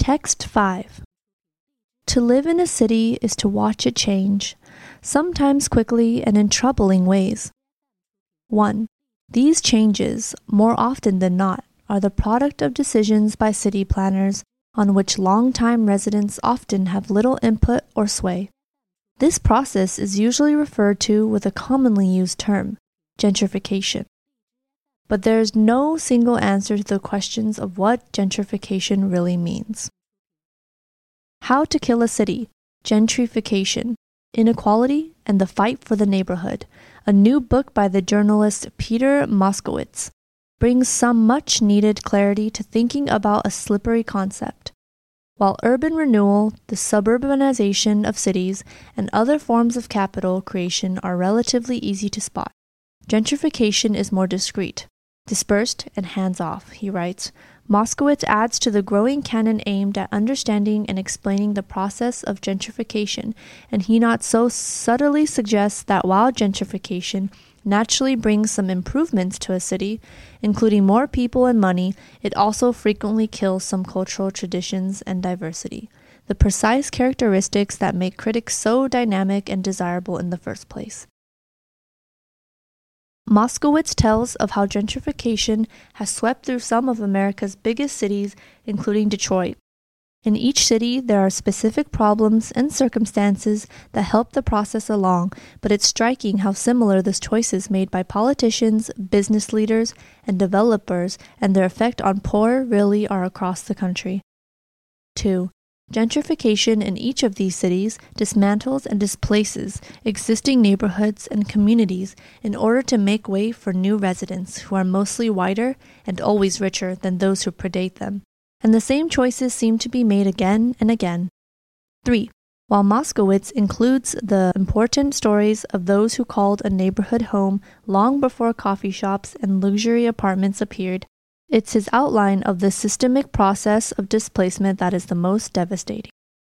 Text 5 To live in a city is to watch it change, sometimes quickly and in troubling ways. 1. These changes, more often than not, are the product of decisions by city planners on which long-time residents often have little input or sway. This process is usually referred to with a commonly used term, gentrification. But there is no single answer to the questions of what gentrification really means. How to Kill a City, Gentrification, Inequality, and the Fight for the Neighborhood, a new book by the journalist Peter Moskowitz, brings some much needed clarity to thinking about a slippery concept. While urban renewal, the suburbanization of cities, and other forms of capital creation are relatively easy to spot, gentrification is more discreet, dispersed, and hands off, he writes. Moskowitz adds to the growing canon aimed at understanding and explaining the process of gentrification, and he not so subtly suggests that while gentrification naturally brings some improvements to a city, including more people and money, it also frequently kills some cultural traditions and diversity, the precise characteristics that make critics so dynamic and desirable in the first place. Moskowitz tells of how gentrification has swept through some of America's biggest cities, including Detroit, in each city, there are specific problems and circumstances that help the process along, but it's striking how similar the choices made by politicians, business leaders, and developers and their effect on poor really are across the country. 2. Gentrification in each of these cities dismantles and displaces existing neighborhoods and communities in order to make way for new residents who are mostly whiter and always richer than those who predate them and the same choices seem to be made again and again. 3. While Moskowitz includes the important stories of those who called a neighborhood home long before coffee shops and luxury apartments appeared, it's his outline of the systemic process of displacement that is the most devastating.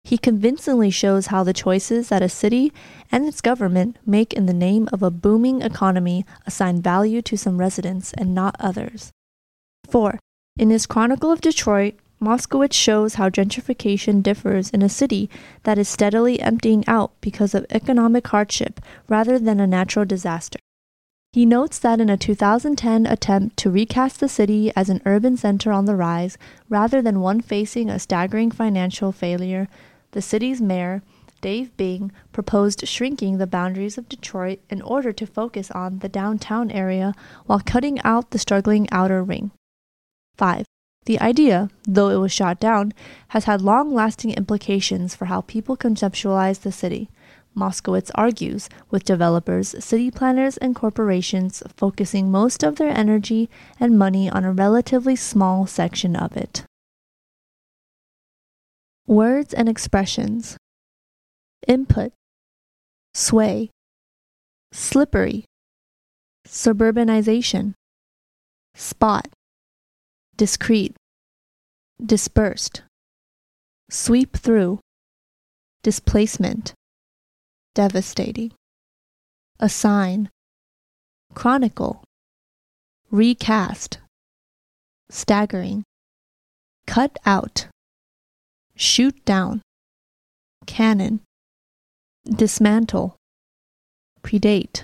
He convincingly shows how the choices that a city and its government make in the name of a booming economy assign value to some residents and not others. 4. In his Chronicle of Detroit, Moskowitz shows how gentrification differs in a city that is steadily emptying out because of economic hardship rather than a natural disaster. He notes that in a 2010 attempt to recast the city as an urban center on the rise, rather than one facing a staggering financial failure, the city's mayor, Dave Bing, proposed shrinking the boundaries of Detroit in order to focus on the downtown area while cutting out the struggling outer ring. 5. The idea, though it was shot down, has had long lasting implications for how people conceptualize the city. Moskowitz argues, with developers, city planners, and corporations focusing most of their energy and money on a relatively small section of it. Words and expressions. Input. Sway. Slippery. Suburbanization. Spot. Discreet, dispersed, sweep through, displacement, devastating, assign, chronicle, recast, staggering, cut out, shoot down, canon, dismantle, predate.